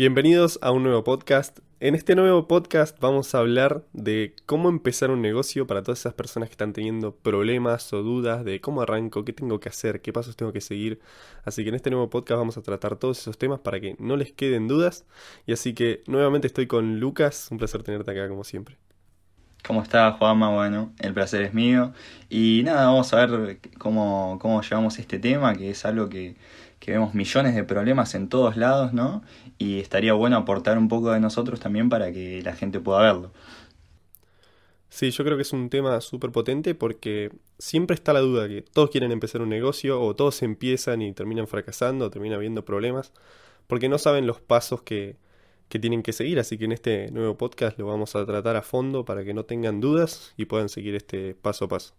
Bienvenidos a un nuevo podcast. En este nuevo podcast vamos a hablar de cómo empezar un negocio para todas esas personas que están teniendo problemas o dudas de cómo arranco, qué tengo que hacer, qué pasos tengo que seguir. Así que en este nuevo podcast vamos a tratar todos esos temas para que no les queden dudas. Y así que nuevamente estoy con Lucas, un placer tenerte acá como siempre. ¿Cómo estás, Juanma? Bueno, el placer es mío. Y nada, vamos a ver cómo, cómo llevamos este tema, que es algo que, que vemos millones de problemas en todos lados, ¿no? Y estaría bueno aportar un poco de nosotros también para que la gente pueda verlo. Sí, yo creo que es un tema súper potente porque siempre está la duda que todos quieren empezar un negocio o todos empiezan y terminan fracasando, terminan habiendo problemas, porque no saben los pasos que, que tienen que seguir. Así que en este nuevo podcast lo vamos a tratar a fondo para que no tengan dudas y puedan seguir este paso a paso.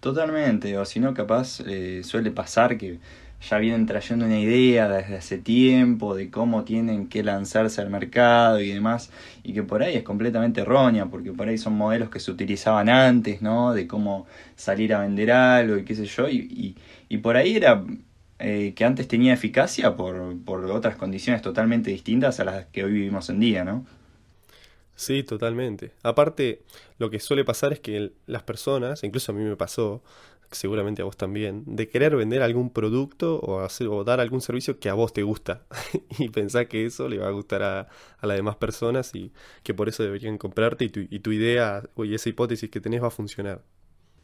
Totalmente, o si no, capaz eh, suele pasar que ya vienen trayendo una idea desde hace tiempo de cómo tienen que lanzarse al mercado y demás, y que por ahí es completamente errónea, porque por ahí son modelos que se utilizaban antes, ¿no? De cómo salir a vender algo y qué sé yo, y, y, por ahí era eh, que antes tenía eficacia por, por otras condiciones totalmente distintas a las que hoy vivimos en día, ¿no? Sí, totalmente. Aparte, lo que suele pasar es que las personas, incluso a mí me pasó, seguramente a vos también, de querer vender algún producto o, hacer, o dar algún servicio que a vos te gusta y pensar que eso le va a gustar a, a las demás personas y que por eso deberían comprarte y tu, y tu idea y esa hipótesis que tenés va a funcionar.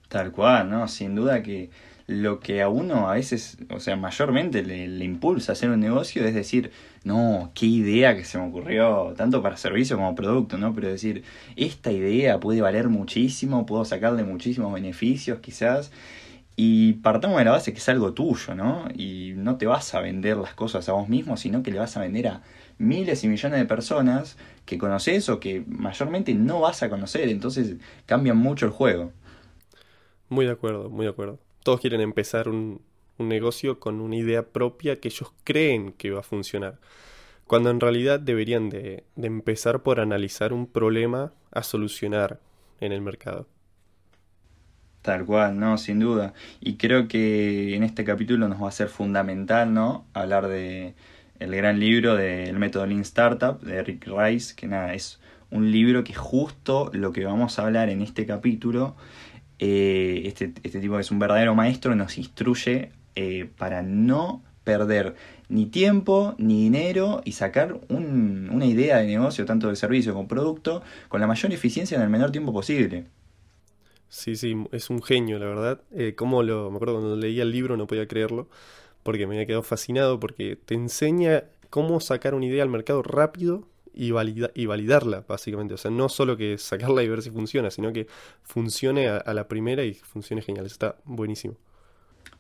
Tal cual, ¿no? Sin duda que lo que a uno a veces, o sea, mayormente le, le, impulsa a hacer un negocio es decir, no, qué idea que se me ocurrió, tanto para servicio como producto, ¿no? Pero decir, esta idea puede valer muchísimo, puedo sacarle muchísimos beneficios quizás, y partamos de la base que es algo tuyo, ¿no? Y no te vas a vender las cosas a vos mismo, sino que le vas a vender a miles y millones de personas que conoces o que mayormente no vas a conocer, entonces cambia mucho el juego. Muy de acuerdo, muy de acuerdo. Todos quieren empezar un, negocio con una idea propia que ellos creen que va a funcionar, cuando en realidad deberían de, de empezar por analizar un problema a solucionar en el mercado. Tal cual, no, sin duda. Y creo que en este capítulo nos va a ser fundamental, ¿no? Hablar de el gran libro del método Lean Startup de Rick Rice, que nada, es un libro que justo lo que vamos a hablar en este capítulo eh, este, este, tipo es un verdadero maestro, nos instruye eh, para no perder ni tiempo ni dinero y sacar una idea de negocio, tanto del servicio como producto, con la mayor eficiencia en el menor tiempo posible. Sí, sí, es un genio, la verdad. Eh, como lo, me acuerdo cuando leía el libro no podía creerlo, porque me había quedado fascinado, porque te enseña cómo sacar una idea al mercado rápido y, validarla, básicamente. O sea, no solo que sacarla y ver si funciona, sino que funcione a, la primera y funcione genial. está buenísimo.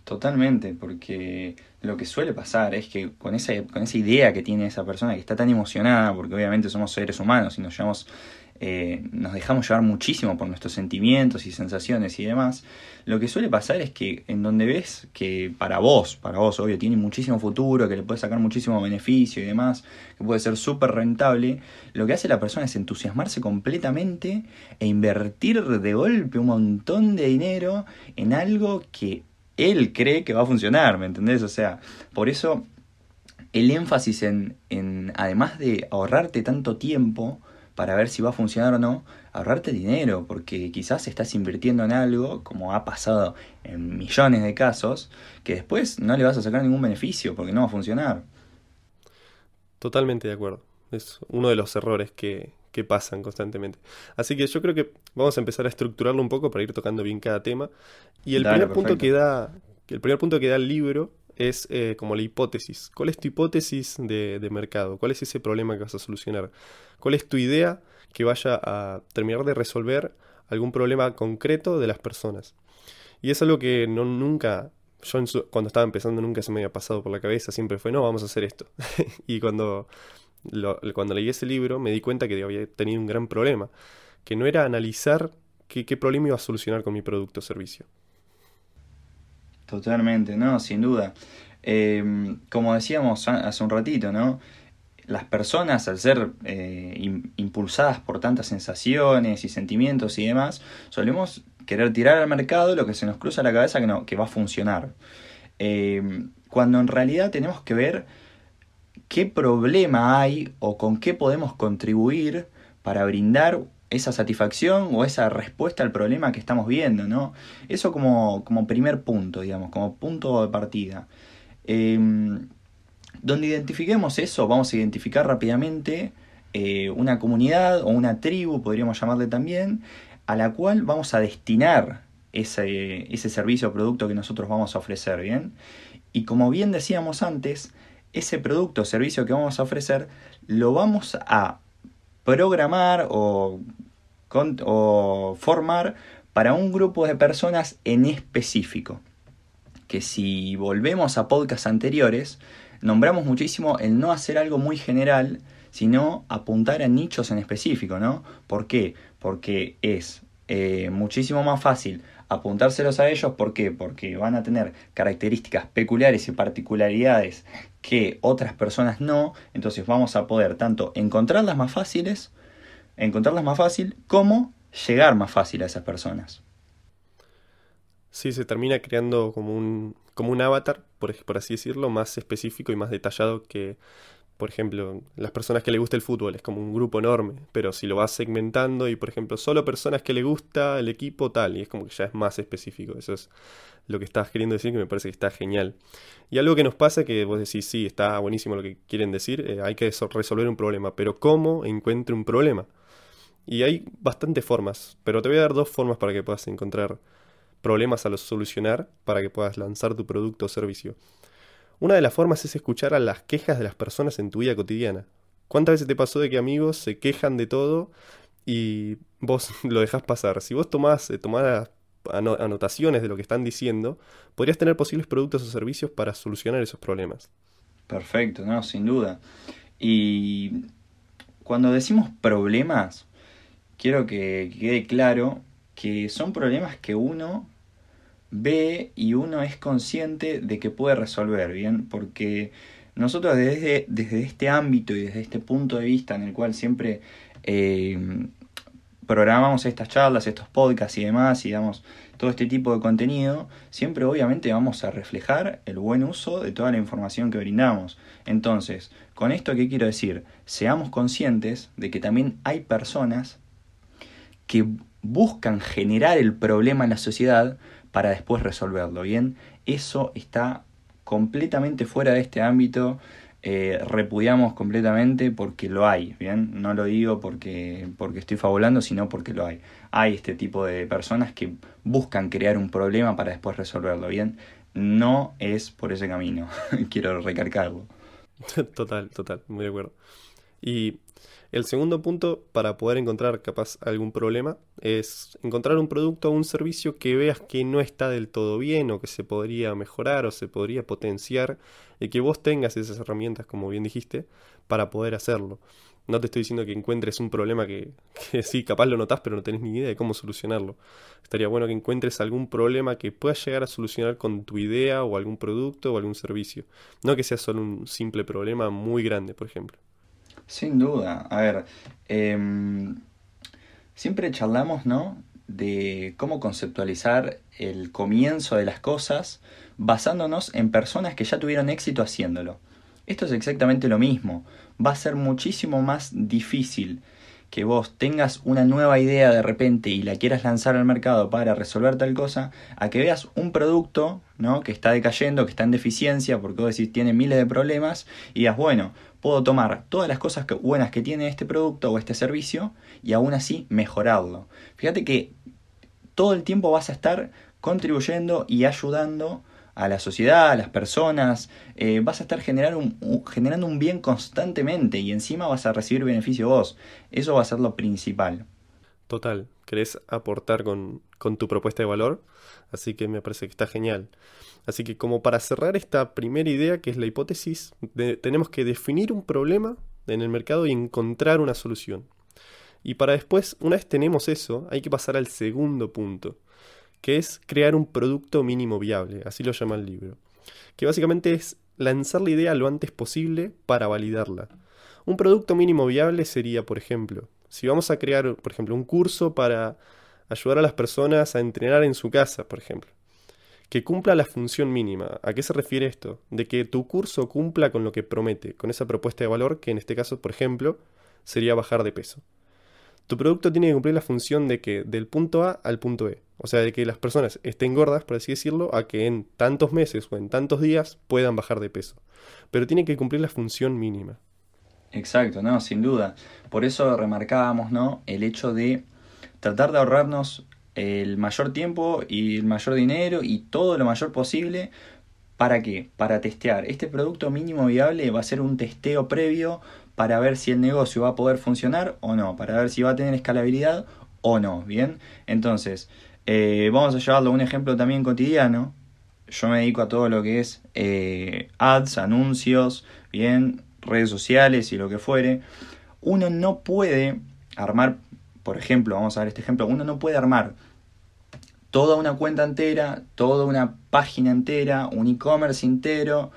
Totalmente, porque lo que suele pasar es que con esa, con esa idea que tiene esa persona que está tan emocionada, porque obviamente somos seres humanos y nos llevamos eh, nos dejamos llevar muchísimo por nuestros sentimientos y sensaciones y demás, lo que suele pasar es que en donde ves que para vos, para vos obvio, tiene muchísimo futuro, que le puedes sacar muchísimo beneficio y demás, que puede ser súper rentable, lo que hace la persona es entusiasmarse completamente e invertir de golpe un montón de dinero en algo que él cree que va a funcionar, ¿me entendés? O sea, por eso el énfasis en, en además de ahorrarte tanto tiempo, para ver si va a funcionar o no, ahorrarte dinero, porque quizás estás invirtiendo en algo, como ha pasado en millones de casos, que después no le vas a sacar ningún beneficio porque no va a funcionar. Totalmente de acuerdo. Es uno de los errores que, que pasan constantemente. Así que yo creo que vamos a empezar a estructurarlo un poco para ir tocando bien cada tema. Y el primer punto que da, el primer punto que da el libro es eh, como la hipótesis. ¿Cuál es tu hipótesis de, de, mercado? ¿Cuál es ese problema que vas a solucionar? ¿Cuál es tu idea que vaya a terminar de resolver algún problema concreto de las personas? Y es algo que no nunca, yo cuando estaba empezando nunca se me había pasado por la cabeza, siempre fue, no, vamos a hacer esto. y cuando, cuando leí ese libro me di cuenta que había tenido un gran problema, que no era analizar qué, qué problema iba a solucionar con mi producto o servicio. Totalmente, no, sin duda. Eh, como decíamos hace un ratito, ¿no? Las personas, al ser eh, impulsadas por tantas sensaciones y sentimientos y demás, solemos querer tirar al mercado lo que se nos cruza la cabeza que, no, que va a funcionar. Eh, cuando en realidad tenemos que ver qué problema hay o con qué podemos contribuir para brindar esa satisfacción o esa respuesta al problema que estamos viendo, ¿no? Eso como, como primer punto, digamos, como punto de partida. Em, donde identifiquemos eso, vamos a identificar rápidamente eh, una comunidad o una tribu, podríamos llamarle también, a la cual vamos a destinar ese, ese servicio o producto que nosotros vamos a ofrecer, ¿bien? Y como bien decíamos antes, ese producto o servicio que vamos a ofrecer lo vamos a programar o, o formar para un grupo de personas en específico. Que si volvemos a podcasts anteriores, nombramos muchísimo el no hacer algo muy general, sino apuntar a nichos en específico, ¿no? ¿Por qué? Porque es eh, muchísimo más fácil apuntárselos a ellos. ¿Por qué? Porque van a tener características peculiares y particularidades que otras personas no. Entonces vamos a poder tanto encontrarlas más fáciles, encontrarlas más fácil, como llegar más fácil a esas personas. Sí, se termina creando como un, como un avatar, por, por así decirlo, más específico y más detallado que por ejemplo, las personas que le gusta el fútbol es como un grupo enorme, pero si lo vas segmentando y, por ejemplo, solo personas que le gusta el equipo tal, y es como que ya es más específico. Eso es lo que estás queriendo decir, que me parece que está genial. Y algo que nos pasa que vos decís, sí, está buenísimo lo que quieren decir, eh, hay que resolver un problema, pero ¿cómo encuentro un problema? Y hay bastantes formas, pero te voy a dar dos formas para que puedas encontrar problemas a los solucionar, para que puedas lanzar tu producto o servicio. Una de las formas es escuchar a las quejas de las personas en tu vida cotidiana. ¿Cuántas veces te pasó de que amigos se quejan de todo y vos lo dejás pasar? Si vos tomás, eh, anotaciones de lo que están diciendo, podrías tener posibles productos o servicios para solucionar esos problemas. Perfecto, no, sin duda. Y cuando decimos problemas, quiero que quede claro que son problemas que uno ve y uno es consciente de que puede resolver, ¿bien? Porque nosotros desde, desde este ámbito y desde este punto de vista en el cual siempre eh, programamos estas charlas, estos podcasts y demás, y damos todo este tipo de contenido, siempre obviamente vamos a reflejar el buen uso de toda la información que brindamos. Entonces, con esto qué quiero decir, seamos conscientes de que también hay personas que buscan generar el problema en la sociedad para después resolverlo, ¿bien? Eso está completamente fuera de este ámbito, eh, repudiamos completamente porque lo hay, ¿bien? No lo digo porque, porque estoy fabulando, sino porque lo hay. Hay este tipo de personas que buscan crear un problema para después resolverlo, ¿bien? No es por ese camino, quiero recargarlo. Total, total, muy de acuerdo. Y el segundo punto para poder encontrar capaz algún problema es encontrar un producto o un servicio que veas que no está del todo bien o que se podría mejorar o se podría potenciar y que vos tengas esas herramientas, como bien dijiste, para poder hacerlo. No te estoy diciendo que encuentres un problema que, que sí, capaz lo notás, pero no tenés ni idea de cómo solucionarlo. Estaría bueno que encuentres algún problema que puedas llegar a solucionar con tu idea o algún producto o algún servicio. No que sea solo un simple problema muy grande, por ejemplo. Sin duda. A ver, em, siempre charlamos, ¿no? De cómo conceptualizar el comienzo de las cosas basándonos en personas que ya tuvieron éxito haciéndolo. Esto es exactamente lo mismo. Va a ser muchísimo más difícil que vos tengas una nueva idea de repente y la quieras lanzar al mercado para resolver tal cosa, a que veas un producto ¿no? que está decayendo, que está en deficiencia, porque vos decís tiene miles de problemas, y digas, bueno, puedo tomar todas las cosas buenas que tiene este producto o este servicio y aún así mejorarlo. Fíjate que todo el tiempo vas a estar contribuyendo y ayudando a la sociedad, a las personas, eh, vas a estar generando un bien constantemente y encima vas a recibir beneficio vos. Eso va a ser lo principal. Total, querés aportar con tu propuesta de valor, así que me parece que está genial. Así que como para cerrar esta primera idea, que es la hipótesis, tenemos que definir un problema en el mercado y encontrar una solución. Y para después, una vez tenemos eso, hay que pasar al segundo punto, que es crear un producto mínimo viable, así lo llama el libro. Que básicamente es lanzar la idea lo antes posible para validarla. Un producto mínimo viable sería, por ejemplo, si vamos a crear, por ejemplo, un curso para ayudar a las personas a entrenar en su casa, por ejemplo. que cumpla la función mínima. ¿A qué se refiere esto? De que tu curso cumpla con lo que promete, con esa propuesta de valor que en este caso, por ejemplo, sería bajar de peso. Tu producto tiene que cumplir la función de que del punto A al punto E. O sea, de que las personas estén gordas, por así decirlo, a que en tantos meses o en tantos días puedan bajar de peso. Pero tiene que cumplir la función mínima. Exacto, no, sin duda. Por eso remarcábamos, ¿no? El hecho de tratar de ahorrarnos el mayor tiempo y el mayor dinero y todo lo mayor posible. ¿Para qué? Para testear. Este producto mínimo viable va a ser un testeo previo para ver si el negocio va a poder funcionar o no, para ver si va a tener escalabilidad o no, ¿bien? Entonces, eh, vamos a llevarlo a un ejemplo también cotidiano. Yo me dedico a todo lo que es eh, ads, anuncios, bien, redes sociales y lo que fuere. Uno no puede armar, por ejemplo, vamos a ver este ejemplo, uno no puede armar toda una cuenta entera, toda una página entera, un e-commerce entero,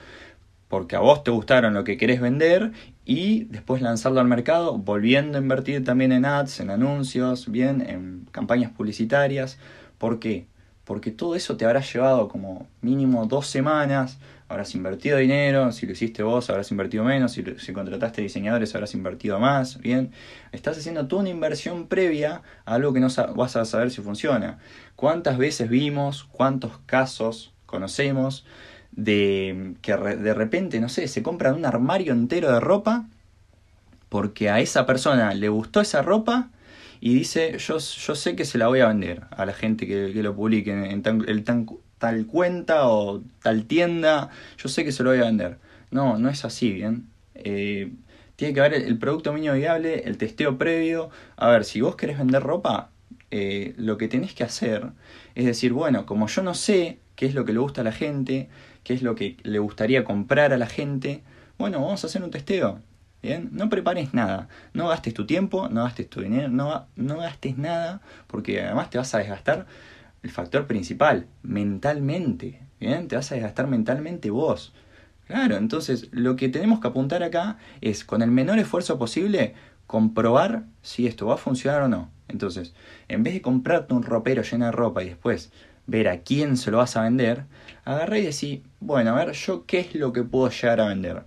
porque a vos te gustaron lo que querés vender y después lanzarlo al mercado, volviendo a invertir también en ads, en anuncios, bien, en campañas publicitarias. ¿Por qué? Porque todo eso te habrá llevado como mínimo dos semanas, habrás invertido dinero, si lo hiciste vos habrás invertido menos, si, si contrataste diseñadores habrás invertido más, bien. Estás haciendo toda una inversión previa a algo que no vas a saber si funciona. ¿Cuántas veces vimos, cuántos casos conocemos de que de repente, no sé, se compran un armario entero de ropa porque a esa persona le gustó esa ropa y dice, yo, yo sé que se la voy a vender a la gente que, lo publique en, tal cuenta o tal tienda, yo sé que se lo voy a vender. No, no es así, ¿bien? Eh, tiene que haber el, producto mínimo viable, el testeo previo. A ver, si vos querés vender ropa, eh, lo que tenés que hacer es decir, bueno, como yo no sé qué es lo que le gusta a la gente, qué es lo que le gustaría comprar a la gente. Bueno, vamos a hacer un testeo. No prepares nada, no gastes tu tiempo, no gastes tu dinero, no, no gastes nada, porque además te vas a desgastar el factor principal, mentalmente. ¿Bien? Te vas a desgastar mentalmente vos. Claro, entonces lo que tenemos que apuntar acá es con el menor esfuerzo posible comprobar si esto va a funcionar o no. Entonces, en vez de comprarte un ropero lleno de ropa y después ver a quién se lo vas a vender, agarré y decís, bueno, a ver, yo qué es lo que puedo llegar a vender.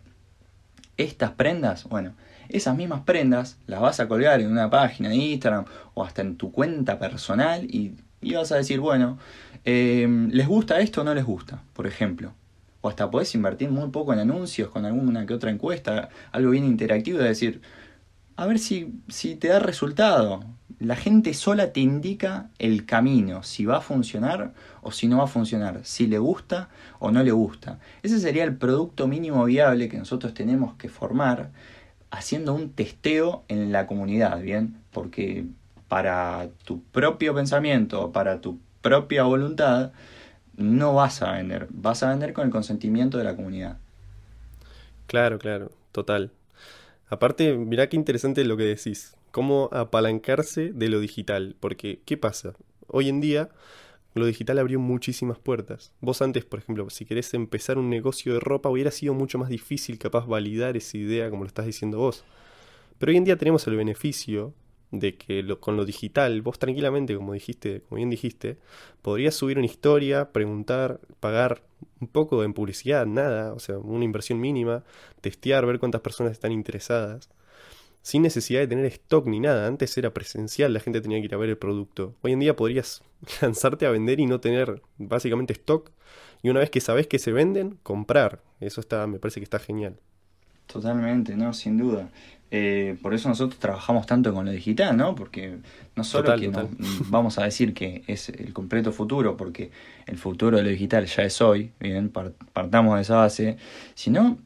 Estas prendas, bueno, esas mismas prendas las vas a colgar en una página de Instagram o hasta en tu cuenta personal y, vas a decir, bueno, em, ¿les gusta esto o no les gusta? Por ejemplo. O hasta podés invertir muy poco en anuncios con alguna que otra encuesta, algo bien interactivo, de decir, a ver si, si te da resultado la gente sola te indica el camino, si va a funcionar o si no va a funcionar, si le gusta o no le gusta. Ese sería el producto mínimo viable que nosotros tenemos que formar haciendo un testeo en la comunidad, ¿bien? Porque para tu propio pensamiento, para tu propia voluntad, no vas a vender, vas a vender con el consentimiento de la comunidad. Claro, claro, total. Aparte, mirá qué interesante lo que decís cómo apalancarse de lo digital. Porque, ¿qué pasa? Hoy en día, lo digital abrió muchísimas puertas. Vos antes, por ejemplo, si querés empezar un negocio de ropa, hubiera sido mucho más difícil capaz validar esa idea como lo estás diciendo vos. Pero hoy en día tenemos el beneficio de que con lo digital, vos tranquilamente, como dijiste, como bien dijiste, podrías subir una historia, preguntar, pagar un poco en publicidad, nada, o sea, una inversión mínima, testear, ver cuántas personas están interesadas sin necesidad de tener stock ni nada. Antes era presencial, la gente tenía que ir a ver el producto. Hoy en día podrías lanzarte a vender y no tener básicamente stock. Y una vez que sabes que se venden, comprar. Eso está, me parece que está genial. Totalmente, no, sin duda. Eh, por eso nosotros trabajamos tanto con lo digital, ¿no? Porque no solo que vamos a decir que es el completo futuro, porque el futuro de lo digital ya es hoy, bien, partamos de esa base, sino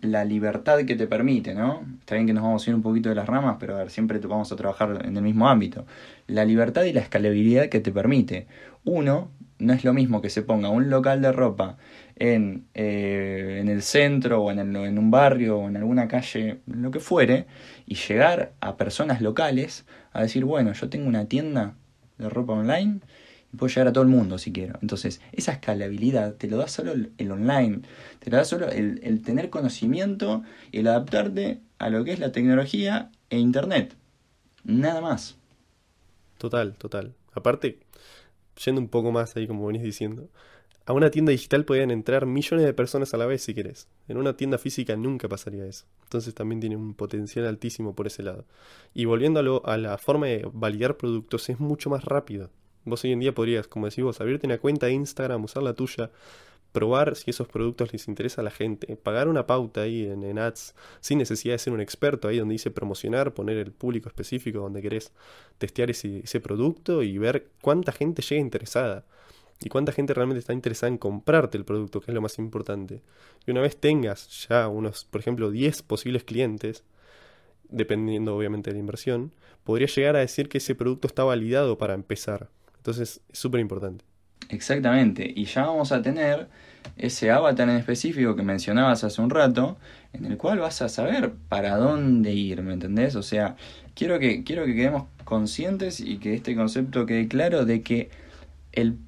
la libertad que te permite, ¿no? Está bien que nos vamos a ir un poquito de las ramas, pero a ver, siempre vamos a trabajar en el mismo ámbito. La libertad y la escalabilidad que te permite. Uno, no es lo mismo que se ponga un local de ropa en, eh, en el centro o en, en un barrio o en alguna calle, lo que fuere, y llegar a personas locales a decir, bueno, yo tengo una tienda de ropa online puedo llegar a todo el mundo si quiero. Entonces, esa escalabilidad te lo da solo el, online, te lo da solo el, tener conocimiento y el adaptarte a lo que es la tecnología e Internet. Nada más. Total, total. Aparte, yendo un poco más ahí, como venís diciendo, a una tienda digital podían entrar millones de personas a la vez si querés. En una tienda física nunca pasaría eso. Entonces también tiene un potencial altísimo por ese lado. Y volviendo a, la forma de validar productos, es mucho más rápido. Vos hoy en día podrías, como decís vos, abrirte una cuenta de Instagram, usar la tuya, probar si esos productos les interesa a la gente, pagar una pauta ahí en, en, ads sin necesidad de ser un experto ahí donde dice promocionar, poner el público específico donde querés testear ese, producto y ver cuánta gente llega interesada y cuánta gente realmente está interesada en comprarte el producto, que es lo más importante. Y una vez tengas ya unos, por ejemplo, 10 posibles clientes, dependiendo obviamente de la inversión, podría llegar a decir que ese producto está validado para empezar. Entonces es súper importante. Exactamente, y ya vamos a tener ese avatar en específico que mencionabas hace un rato, en el cual vas a saber para dónde ir, ¿me entendés? O sea, quiero que, quiero que quedemos conscientes y que este concepto quede claro de que el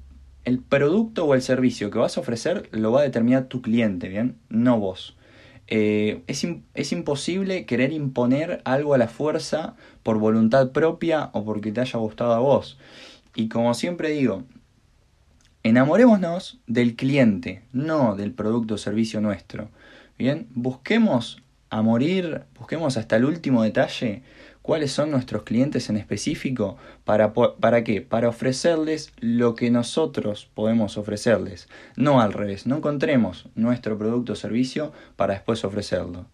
el producto o el servicio que vas a ofrecer lo va a determinar tu cliente, ¿bien? No vos. Eh, es, es, imposible querer imponer algo a la fuerza por voluntad propia o porque te haya gustado a vos. Y como siempre digo, enamorémonos del cliente, no del producto o servicio nuestro. Bien, busquemos a morir, busquemos hasta el último detalle cuáles son nuestros clientes en específico, para, ¿para qué? Para ofrecerles lo que nosotros podemos ofrecerles, no al revés, no encontremos nuestro producto o servicio para después ofrecerlo.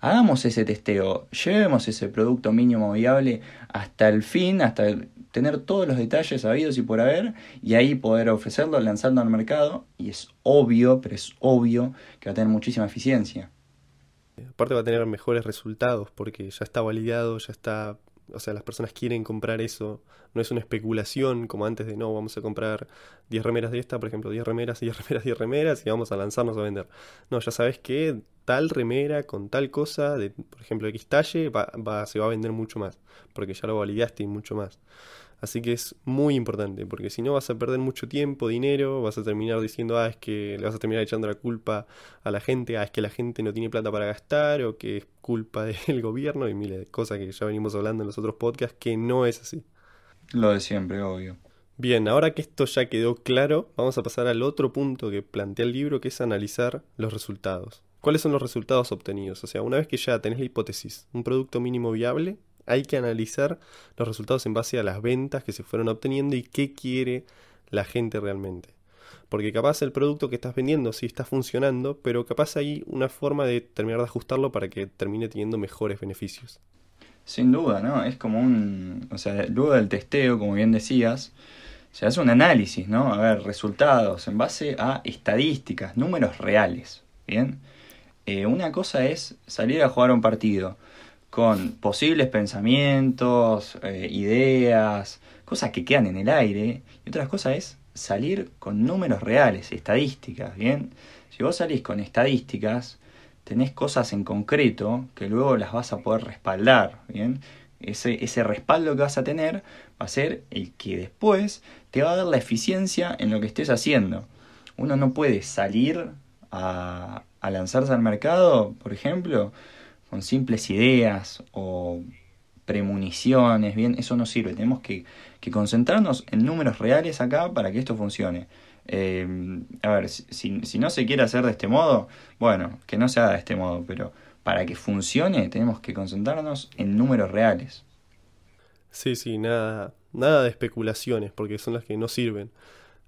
Hagamos ese testeo, llevemos ese producto mínimo viable hasta el fin, hasta tener todos los detalles sabidos y por haber, y ahí poder ofrecerlo, lanzando al mercado, y es obvio, pero es obvio que va a tener muchísima eficiencia. Aparte va a tener mejores resultados porque ya está validado, ya está, o sea, las personas quieren comprar eso, no es una especulación como antes de no, vamos a comprar 10 remeras de esta, por ejemplo, 10 remeras, 10 remeras, 10 remeras y vamos a lanzarnos a vender. No, ya sabes que tal remera con tal cosa, de, por ejemplo, X talle, va, va, se va a vender mucho más, porque ya lo validaste y mucho más. Así que es muy importante, porque si no vas a perder mucho tiempo, dinero, vas a terminar diciendo, ah, es que le vas a terminar echando la culpa a la gente, ah, es que la gente no tiene plata para gastar, o que es culpa del gobierno, y miles de cosas que ya venimos hablando en los otros podcasts, que no es así. Lo de siempre, obvio. Bien, ahora que esto ya quedó claro, vamos a pasar al otro punto que plantea el libro, que es analizar los resultados. ¿Cuáles son los resultados obtenidos? O sea, una vez que ya tenés la hipótesis, un producto mínimo viable, hay que analizar los resultados en base a las ventas que se fueron obteniendo y qué quiere la gente realmente. Porque capaz el producto que estás vendiendo sí está funcionando, pero capaz hay una forma de terminar de ajustarlo para que termine teniendo mejores beneficios. Sin duda, ¿no? Es como un... O sea, luego del testeo, como bien decías, se hace un análisis, ¿no? A ver, resultados en base a estadísticas, números reales, ¿bien? Eh, una cosa es salir a jugar un partido con posibles pensamientos, eh, ideas, cosas que quedan en el aire, y otra cosa es salir con números reales, estadísticas, ¿bien? Si vos salís con estadísticas, tenés cosas en concreto que luego las vas a poder respaldar, ¿bien? Ese, ese respaldo que vas a tener va a ser el que después te va a dar la eficiencia en lo que estés haciendo. Uno no puede salir a, a lanzarse al mercado, por ejemplo, con simples ideas o premoniciones, bien, eso no sirve. Tenemos que, concentrarnos en números reales acá para que esto funcione. Eh, a ver, si, no se quiere hacer de este modo, bueno, que no se haga de este modo, pero para que funcione tenemos que concentrarnos en números reales. Sí, sí, nada, nada de especulaciones, porque son las que no sirven.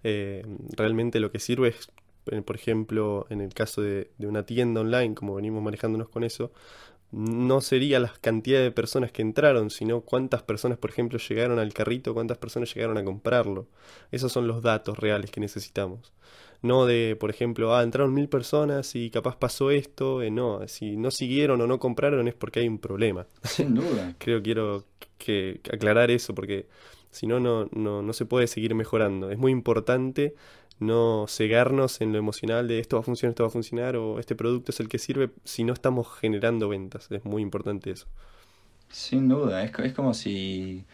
Eh, realmente lo que sirve es, por ejemplo, en el caso de, de una tienda online, como venimos manejándonos con eso, no sería la cantidad de personas que entraron, sino cuántas personas, por ejemplo, llegaron al carrito, cuántas personas llegaron a comprarlo. Esos son los datos reales que necesitamos. No de, por ejemplo, ah, entraron mil personas y capaz pasó esto. Eh, no, si no siguieron o no compraron es porque hay un problema. Sin duda. Creo quiero que aclarar eso porque si no, no, no se puede seguir mejorando. Es muy importante no cegarnos en lo emocional de esto va a funcionar, esto va a funcionar o este producto es el que sirve si no estamos generando ventas. Es muy importante eso. Sin duda, es, es como si,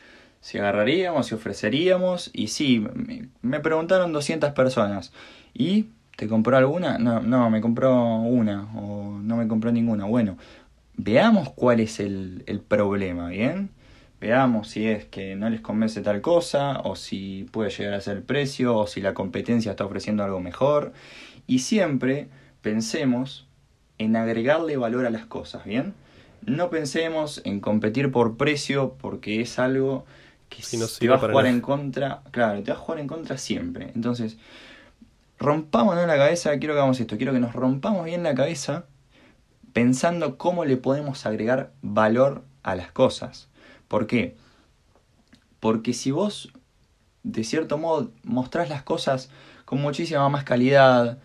si agarraríamos y ofreceríamos y sí, me, preguntaron 200 personas y ¿te compró alguna? No, no, me compró una o no me compró ninguna. Bueno, veamos cuál es el, el problema, ¿bien? Veamos si es que no les convence tal cosa, o si puede llegar a ser el precio, o si la competencia está ofreciendo algo mejor. Y siempre pensemos en agregarle valor a las cosas, ¿bien? No pensemos en competir por precio porque es algo que te va a jugar en contra, claro, te va a jugar en contra siempre. Entonces, rompámonos la cabeza, quiero que hagamos esto, quiero que nos rompamos bien la cabeza pensando cómo le podemos agregar valor a las cosas. ¿Por qué? Porque si vos, de cierto modo, mostrás las cosas con muchísima más calidad,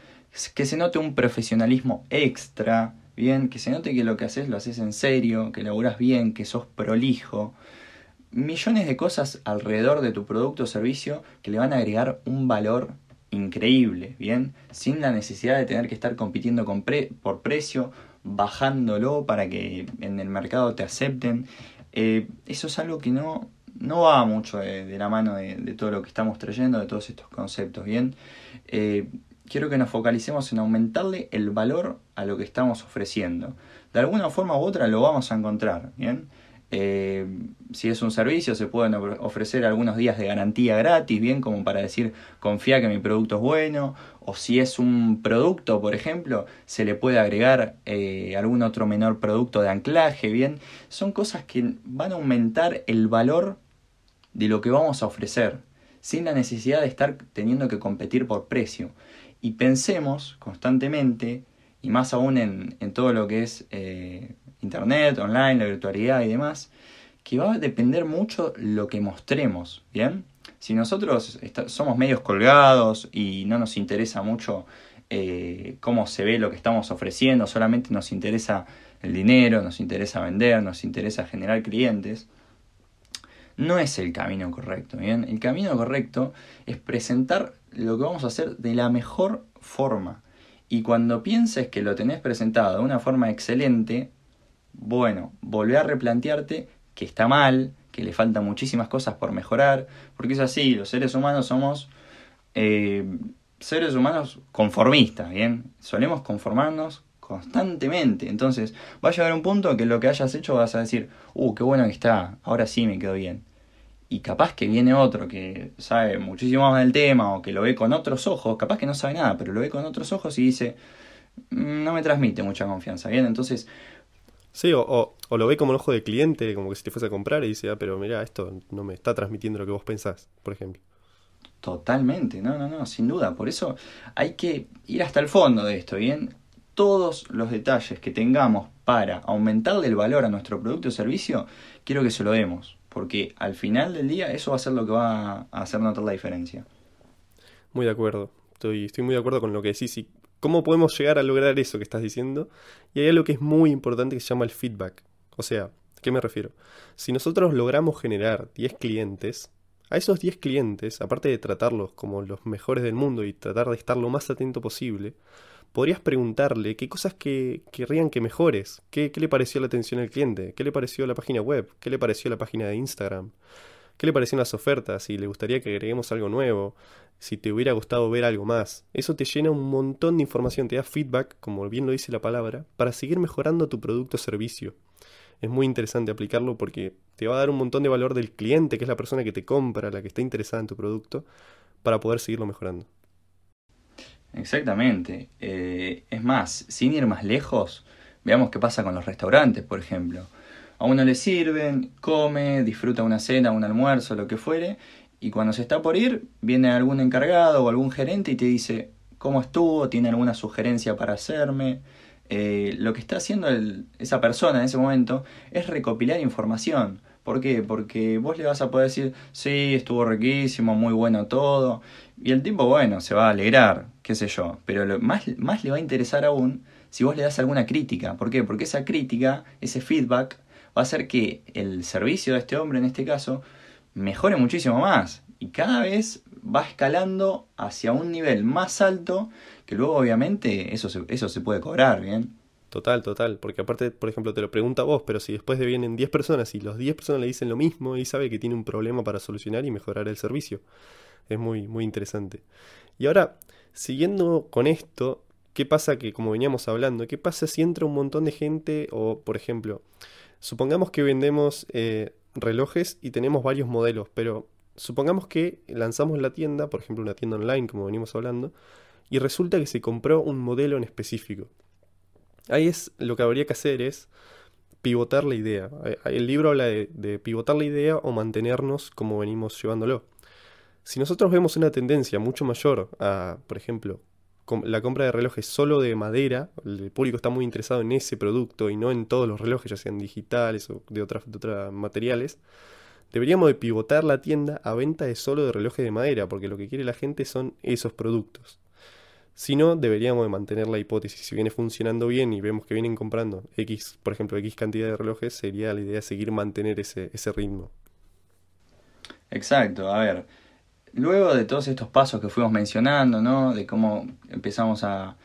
que se note un profesionalismo extra, bien, que se note que lo que haces lo haces en serio, que laburas bien, que sos prolijo, millones de cosas alrededor de tu producto o servicio que le van a agregar un valor increíble, ¿bien? Sin la necesidad de tener que estar compitiendo por precio, bajándolo para que en el mercado te acepten. Eh, eso es algo que no, no va mucho de, la mano de, todo lo que estamos trayendo, de todos estos conceptos, ¿bien? Eh, quiero que nos focalicemos en aumentarle el valor a lo que estamos ofreciendo. De alguna forma u otra lo vamos a encontrar, ¿bien? Eh, si es un servicio, se pueden ofrecer algunos días de garantía gratis, bien como para decir confía que mi producto es bueno. O si es un producto, por ejemplo, se le puede agregar eh, algún otro menor producto de anclaje, bien. Son cosas que van a aumentar el valor de lo que vamos a ofrecer, sin la necesidad de estar teniendo que competir por precio. Y pensemos constantemente, y más aún en, todo lo que es eh, Internet, online, la virtualidad y demás, que va a depender mucho lo que mostremos, ¿bien? Si nosotros somos medios colgados y no nos interesa mucho eh, cómo se ve lo que estamos ofreciendo, solamente nos interesa el dinero, nos interesa vender, nos interesa generar clientes, no es el camino correcto, ¿bien? El camino correcto es presentar lo que vamos a hacer de la mejor forma. Y cuando pienses que lo tenés presentado de una forma excelente, bueno, volvé a replantearte que está mal, que le faltan muchísimas cosas por mejorar, porque es así, los seres humanos somos eh, seres humanos conformistas, ¿bien? Solemos conformarnos constantemente, entonces va a llegar un punto que lo que hayas hecho vas a decir, uh, qué bueno que está, ahora sí me quedo bien. Y capaz que viene otro que sabe muchísimo más del tema o que lo ve con otros ojos, capaz que no sabe nada, pero lo ve con otros ojos y dice, mm, no me transmite mucha confianza, ¿bien? Entonces Sí, o, o, lo ve como el ojo de cliente, como que si te fuese a comprar y dice, ah, pero mira, esto no me está transmitiendo lo que vos pensás, por ejemplo. Totalmente, no, no, no, sin duda. Por eso hay que ir hasta el fondo de esto, ¿bien? Todos los detalles que tengamos para aumentarle el valor a nuestro producto o servicio, quiero que se lo demos, porque al final del día eso va a ser lo que va a hacer notar la diferencia. Muy de acuerdo, estoy, estoy muy de acuerdo con lo que decís y ¿Cómo podemos llegar a lograr eso que estás diciendo? Y hay algo que es muy importante que se llama el feedback. O sea, ¿a qué me refiero? Si nosotros logramos generar 10 clientes, a esos 10 clientes, aparte de tratarlos como los mejores del mundo y tratar de estar lo más atento posible, podrías preguntarle qué cosas que querrían que mejores, qué, qué le pareció la atención al cliente, qué le pareció la página web, qué le pareció la página de Instagram, qué le parecieron las ofertas, si le gustaría que agreguemos algo nuevo, si te hubiera gustado ver algo más. Eso te llena un montón de información, te da feedback, como bien lo dice la palabra, para seguir mejorando tu producto o servicio. Es muy interesante aplicarlo porque te va a dar un montón de valor del cliente, que es la persona que te compra, la que está interesada en tu producto, para poder seguirlo mejorando. Exactamente. Eh, es más, sin ir más lejos, veamos qué pasa con los restaurantes, por ejemplo. A uno le sirven, come, disfruta una cena, un almuerzo, lo que fuere, y cuando se está por ir, viene algún encargado o algún gerente y te dice cómo estuvo, tiene alguna sugerencia para hacerme. Eh, lo que está haciendo esa persona en ese momento es recopilar información. ¿Por qué? Porque vos le vas a poder decir, sí, estuvo riquísimo, muy bueno todo. Y el tipo, bueno, se va a alegrar, qué sé yo. Pero lo más, más le va a interesar aún si vos le das alguna crítica. ¿Por qué? Porque esa crítica, ese feedback, va a hacer que el servicio de este hombre, en este caso, mejore muchísimo más y cada vez va escalando hacia un nivel más alto que luego obviamente eso se, eso se puede cobrar, ¿bien? Total, total, porque aparte, por ejemplo, te lo pregunta vos, pero si después de vienen 10 personas y los 10 personas le dicen lo mismo, y sabe que tiene un problema para solucionar y mejorar el servicio. Es muy, muy interesante. Y ahora, siguiendo con esto, ¿qué pasa que, como veníamos hablando, qué pasa si entra un montón de gente o, por ejemplo, supongamos que vendemos eh, relojes y tenemos varios modelos, pero supongamos que lanzamos la tienda, por ejemplo una tienda online como venimos hablando, y resulta que se compró un modelo en específico. Ahí es lo que habría que hacer es pivotar la idea. Eh, el libro habla de, pivotar la idea o mantenernos como venimos llevándolo. Si nosotros vemos una tendencia mucho mayor a, por ejemplo, la compra de relojes solo de madera, el público está muy interesado en ese producto y no en todos los relojes, ya sean digitales o de otros de materiales, deberíamos de pivotar la tienda a venta de solo de relojes de madera, porque lo que quiere la gente son esos productos. Si no, deberíamos de mantener la hipótesis. Si viene funcionando bien y vemos que vienen comprando X, por ejemplo, X cantidad de relojes, sería la idea seguir mantener ese, ese ritmo. Exacto, a ver. Luego de todos estos pasos que fuimos mencionando, ¿no? De cómo empezamos a,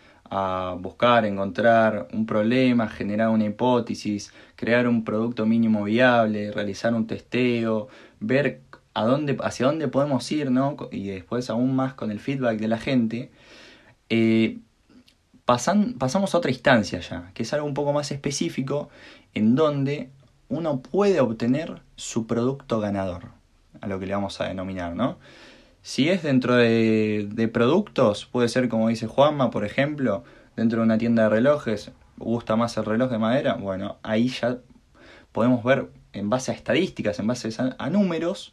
buscar, encontrar un problema, generar una hipótesis, crear un producto mínimo viable, realizar un testeo, ver a dónde, hacia dónde podemos ir, ¿no? Y después aún más con el feedback de la gente eh, pasan, pasamos a otra instancia ya, que es algo un poco más específico, en donde uno puede obtener su producto ganador, a lo que le vamos a denominar, ¿no? Si es dentro de, productos, puede ser como dice Juanma, por ejemplo, dentro de una tienda de relojes, gusta más el reloj de madera, bueno, ahí ya podemos ver en base a estadísticas, en base a números,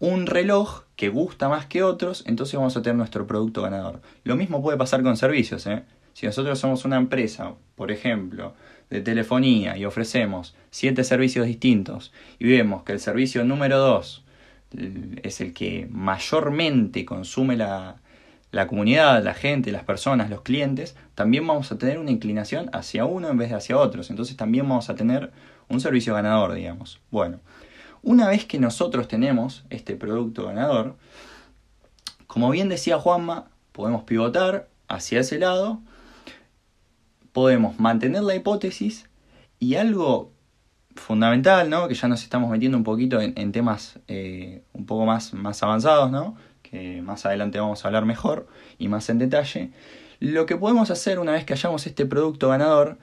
un reloj que gusta más que otros, entonces vamos a tener nuestro producto ganador. Lo mismo puede pasar con servicios. ¿eh? Si nosotros somos una empresa, por ejemplo, de telefonía y ofrecemos siete servicios distintos y vemos que el servicio número 2 eh, es el que mayormente consume la, la comunidad, la gente, las personas, los clientes, también vamos a tener una inclinación hacia uno en vez de hacia otros. Entonces también vamos a tener un servicio ganador, digamos. Bueno, una vez que nosotros tenemos este producto ganador, como bien decía Juanma, podemos pivotar hacia ese lado, podemos mantener la hipótesis y algo fundamental, ¿no? que ya nos estamos metiendo un poquito en, temas eh, un poco más, más avanzados, ¿no? que más adelante vamos a hablar mejor y más en detalle, lo que podemos hacer una vez que hayamos este producto ganador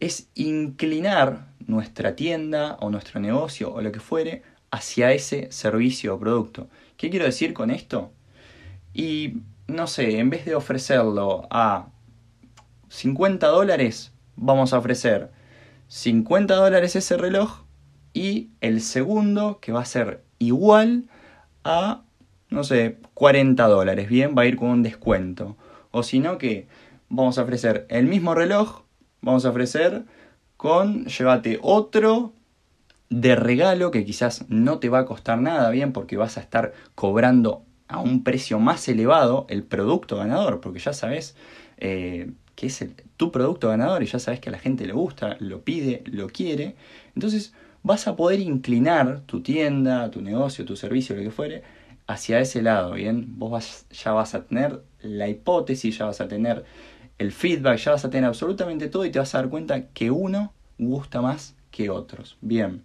es inclinar nuestra tienda o nuestro negocio o lo que fuere hacia ese servicio o producto. ¿Qué quiero decir con esto? Y no sé, en vez de ofrecerlo a 50 dólares, vamos a ofrecer 50 dólares ese reloj y el segundo que va a ser igual a, no sé, 40 dólares. Bien, va a ir con un descuento. O si no, que vamos a ofrecer el mismo reloj, vamos a ofrecer con llévate otro de regalo que quizás no te va a costar nada bien porque vas a estar cobrando a un precio más elevado el producto ganador, porque ya sabes eh, que es tu producto ganador y ya sabes que a la gente le gusta, lo pide, lo quiere. Entonces vas a poder inclinar tu tienda, tu negocio, tu servicio, lo que fuere, hacia ese lado, ¿bien? Vos ya vas a tener la hipótesis, ya vas a tener el feedback, ya vas a tener absolutamente todo y te vas a dar cuenta que uno gusta más que otros. Bien,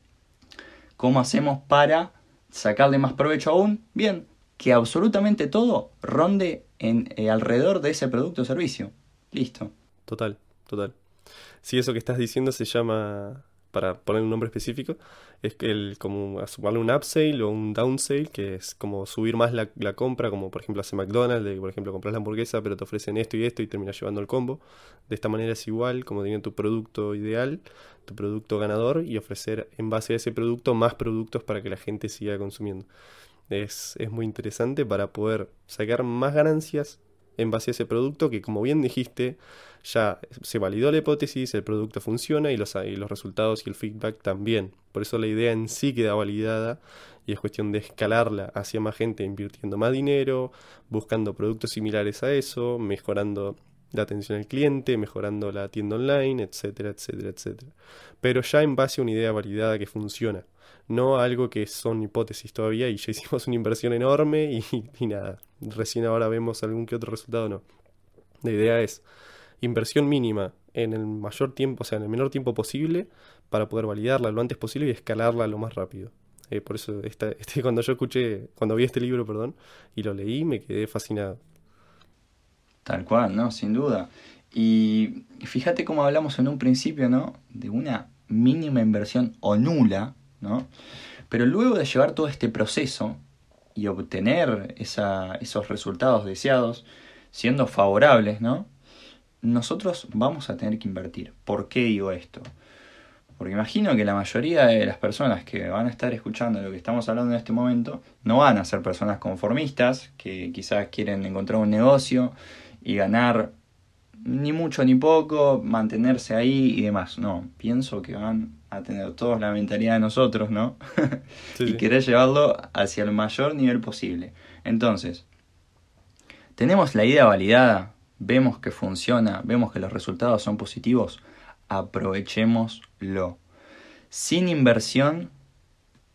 ¿cómo hacemos para sacarle más provecho aún? Bien, que absolutamente todo ronde en, eh, alrededor de ese producto o servicio. Listo. Total, total. Si eso que estás diciendo se llama para poner un nombre específico, es que el, como sumarle un upsale o un downsale, que es como subir más la, la, compra, como por ejemplo hace McDonald's, de por ejemplo compras la hamburguesa, pero te ofrecen esto y esto y terminas llevando el combo. De esta manera es igual, como tiene tu producto ideal, tu producto ganador, y ofrecer en base a ese producto más productos para que la gente siga consumiendo. Es, es muy interesante para poder sacar más ganancias en base a ese producto que como bien dijiste, ya se validó la hipótesis, el producto funciona y los, y los resultados y el feedback también. Por eso la idea en sí queda validada y es cuestión de escalarla hacia más gente invirtiendo más dinero, buscando productos similares a eso, mejorando la atención al cliente, mejorando la tienda online, etcétera, etcétera, etcétera. Pero ya en base a una idea validada que funciona, no algo que son hipótesis todavía y ya hicimos una inversión enorme y, nada, recién ahora vemos algún que otro resultado, no. La idea es inversión mínima en el mayor tiempo, o sea, en el menor tiempo posible, para poder validarla lo antes posible y escalarla lo más rápido. Eh, por eso, este, cuando yo escuché, cuando vi este libro, perdón, y lo leí, me quedé fascinado. Tal cual, ¿no? Sin duda. Y fíjate cómo hablamos en un principio, ¿no? De una mínima inversión o nula, ¿no? Pero luego de llevar todo este proceso y obtener esa, esos resultados deseados, siendo favorables, ¿no? Nosotros vamos a tener que invertir. ¿Por qué digo esto? Porque imagino que la mayoría de las personas que van a estar escuchando lo que estamos hablando en este momento no van a ser personas conformistas, que quizás quieren encontrar un negocio y ganar ni mucho ni poco, mantenerse ahí y demás. No, pienso que van a tener todos la mentalidad de nosotros, ¿no? y querer llevarlo hacia el mayor nivel posible. Entonces, tenemos la idea validada, vemos que funciona, vemos que los resultados son positivos, aprovechémoslo. Sin inversión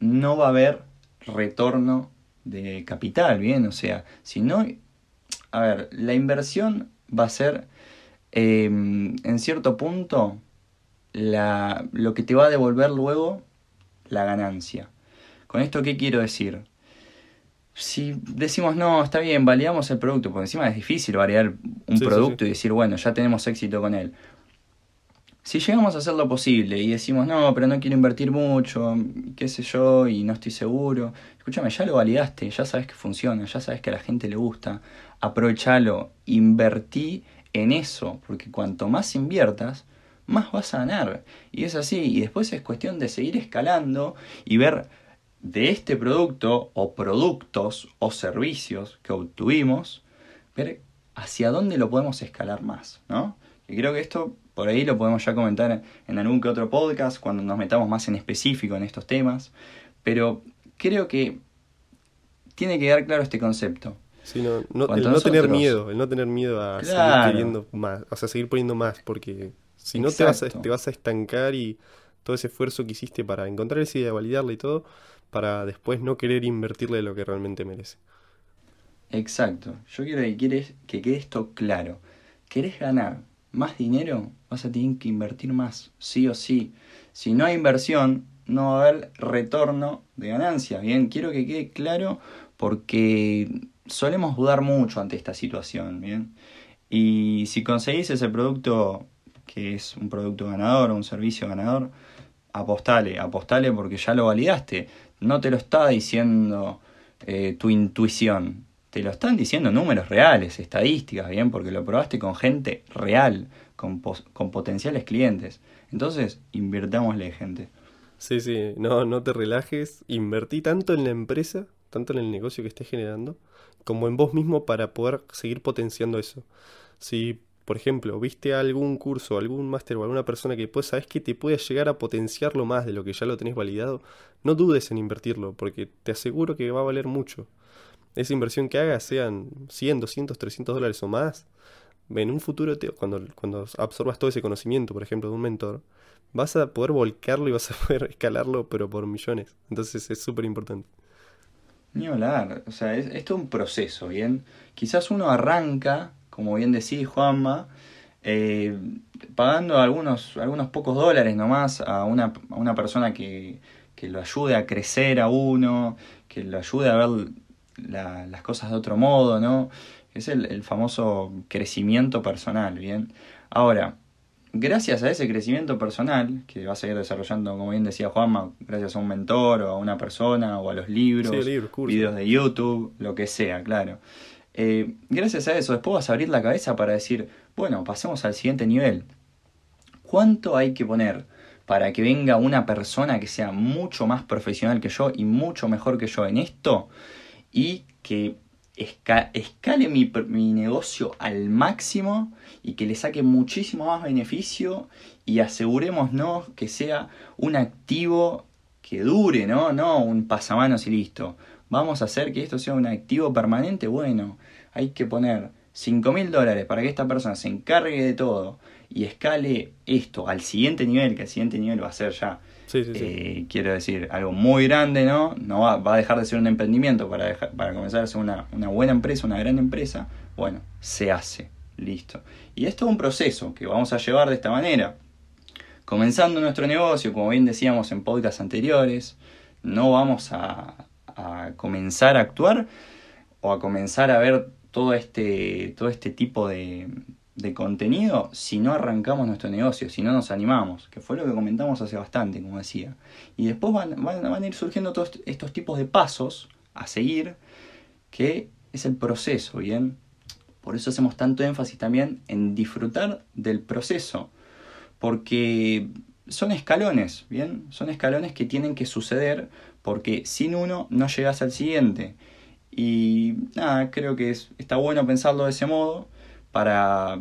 no va a haber retorno de capital, ¿bien? O sea, si no... A ver, la inversión va a ser, em, en cierto punto, la, lo que te va a devolver luego la ganancia. ¿Con esto qué quiero decir? Si decimos, no, está bien, validamos el producto, porque encima es difícil variar un producto y decir, bueno, ya tenemos éxito con él. Si llegamos a hacer lo posible y decimos, no, pero no quiero invertir mucho, qué sé yo, y no estoy seguro, escúchame, ya lo validaste, ya sabes que funciona, ya sabes que a la gente le gusta, aprovechalo, invertí en eso, porque cuanto más inviertas, más vas a ganar. Y es así, y después es cuestión de seguir escalando y ver de este producto o productos o servicios que obtuvimos, ver hacia dónde lo podemos escalar más, ¿no? Y creo que esto por ahí lo podemos ya comentar en algún que otro podcast cuando nos metamos más en específico en estos temas, pero creo que tiene que quedar claro este concepto. Sí, no, el no tener miedo, el no tener miedo a seguir queriendo más, o sea, seguir poniendo más, porque si no te vas, a, te vas a estancar y todo ese esfuerzo que hiciste para encontrar esa idea, validarla y todo, para después no querer invertirle lo que realmente merece. Exacto. Yo quiero que, quieres, que quede esto claro. ¿Querés ganar más dinero? Vas a tener que invertir más, sí o sí. Si no hay inversión, no va a haber retorno de ganancia. Bien, quiero que quede claro porque solemos dudar mucho ante esta situación. Bien, y si conseguís ese producto que es un producto ganador o un servicio ganador, apostale, apostale porque ya lo validaste. No te lo está diciendo eh, tu intuición, te lo están diciendo números reales, estadísticas, bien, porque lo probaste con gente real, con, con potenciales clientes. Entonces, invirtámosle, gente. Sí, sí, no, no te relajes, invertí tanto en la empresa, tanto en el negocio que estés generando, como en vos mismo para poder seguir potenciando eso. Si por ejemplo, viste algún curso, algún máster o alguna persona que pues sabes que te puede llegar a potenciarlo más de lo que ya lo tenés validado, no dudes en invertirlo, porque te aseguro que va a valer mucho. Esa inversión que hagas, sean 100, 200, 300 dólares o más, en un futuro, cuando, cuando absorbas todo ese conocimiento, por ejemplo, de un mentor, vas a poder volcarlo y vas a poder escalarlo, pero por millones. Entonces es súper importante. Ni hablar, o sea, es, es un proceso, ¿bien? Quizás uno arranca como bien decís, Juanma, eh, pagando algunos, algunos pocos dólares nomás a una, a una persona que, que, lo ayude a crecer a uno, que lo ayude a ver las cosas de otro modo, ¿no? Es el, el famoso crecimiento personal, ¿bien? Ahora, gracias a ese crecimiento personal que vas a ir desarrollando, como bien decía Juanma, gracias a un mentor o a una persona o a los libros, videos de YouTube, lo que sea, claro. Eh, gracias a eso, después vas a abrir la cabeza para decir, bueno, pasemos al siguiente nivel. ¿Cuánto hay que poner para que venga una persona que sea mucho más profesional que yo y mucho mejor que yo en esto y que escale mi, mi, negocio al máximo y que le saque muchísimo más beneficio y asegurémonos que sea un activo que dure, ¿no? No un pasamanos y listo. Vamos a hacer que esto sea un activo permanente. Bueno, hay que poner 5 mil dólares para que esta persona se encargue de todo y escale esto al siguiente nivel, que el siguiente nivel va a ser ya, eh, quiero decir, algo muy grande, ¿no? No va, a dejar de ser un emprendimiento para, comenzar a ser una, buena empresa, una gran empresa. Bueno, se hace, listo. Y esto es un proceso que vamos a llevar de esta manera. Comenzando nuestro negocio, como bien decíamos en podcasts anteriores, no vamos a, comenzar a actuar o a comenzar a ver todo este, todo este tipo de, de contenido si no arrancamos nuestro negocio, si no nos animamos, que fue lo que comentamos hace bastante, como decía. Y después van, van, a ir surgiendo todos estos tipos de pasos a seguir, que es el proceso, ¿bien? Por eso hacemos tanto énfasis también en disfrutar del proceso, porque son escalones, ¿bien? Son escalones que tienen que suceder porque sin uno no llegas al siguiente. Y nada, creo que está bueno pensarlo de ese modo para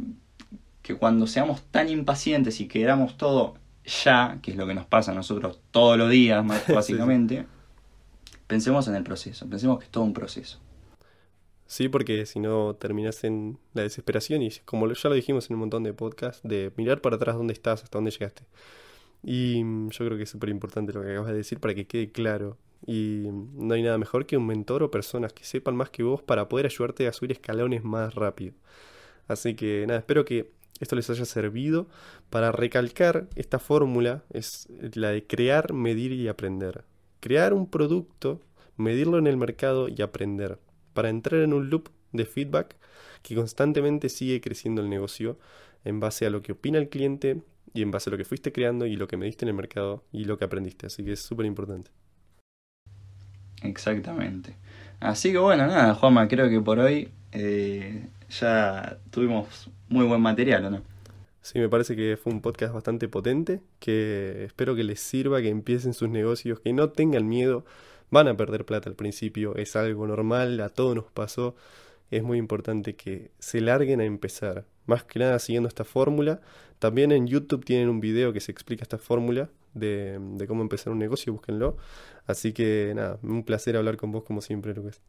que cuando seamos tan impacientes y queramos todo ya, que es lo que nos pasa a nosotros todos los días, básicamente, pensemos en el proceso, pensemos que es todo un proceso. Sí, porque si no terminas en la desesperación y como ya lo dijimos en un montón de podcasts, de mirar para atrás dónde estás, hasta dónde llegaste. Y mm, yo creo que es súper importante lo que acabas de decir para que quede claro. Y mm, no hay nada mejor que un mentor o personas que sepan más que vos para poder ayudarte a subir escalones más rápido. Así que nada, espero que esto les haya servido para recalcar esta fórmula, es la de crear, medir y aprender. Crear un producto, medirlo en el mercado y aprender, para entrar en un loop de feedback que constantemente sigue creciendo el negocio en base a lo que opina el cliente y en base a lo que fuiste creando y lo que mediste en el mercado y lo que aprendiste. Así que es súper importante. Exactamente. Así que bueno, nada, Juanma, creo que por hoy eh, ya tuvimos muy buen material, ¿o no? Sí, me parece que fue un podcast bastante potente, que espero que les sirva, que empiecen sus negocios, que no tengan miedo, van a perder plata al principio, es algo normal, a todos nos pasó, es muy importante que se larguen a empezar, más que nada siguiendo esta fórmula. También en YouTube tienen un video que se explica esta fórmula de, de cómo empezar un negocio, búsquenlo. Así que nada, un placer hablar con vos como siempre, Lucas.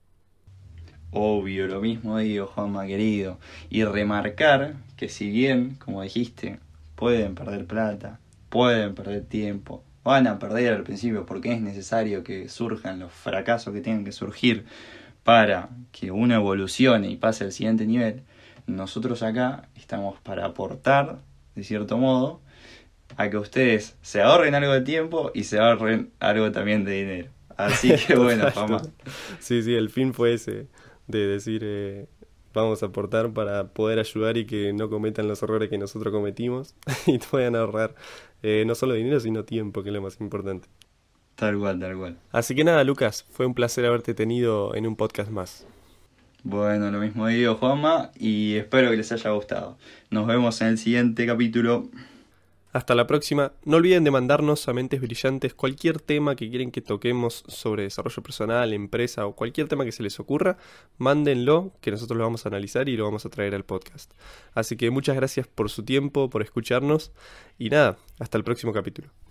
Obvio, lo mismo digo, Juanma querido. Y remarcar que si bien, como dijiste, pueden perder plata, pueden perder tiempo, van a perder al principio porque es necesario que surjan los fracasos que tienen que surgir para que uno evolucione y pase al siguiente nivel, nosotros acá estamos para aportar, de cierto modo, a que ustedes se ahorren algo de tiempo y se ahorren algo también de dinero. Así que bueno, Juanma. Sí, sí, el fin fue ese de decir eh, vamos a aportar para poder ayudar y que no cometan los errores que nosotros cometimos y puedan ahorrar eh, no solo dinero sino tiempo que es lo más importante. Tal cual, tal cual. Así que nada, Lucas, fue un placer haberte tenido en un podcast más. Bueno, lo mismo digo, Juanma, y espero que les haya gustado. Nos vemos en el siguiente capítulo. Hasta la próxima. No olviden de mandarnos a Mentes Brillantes cualquier tema que quieren que toquemos sobre desarrollo personal, empresa o cualquier tema que se les ocurra. Mándenlo, que nosotros lo vamos a analizar y lo vamos a traer al podcast. Así que muchas gracias por su tiempo, por escucharnos y nada, hasta el próximo capítulo.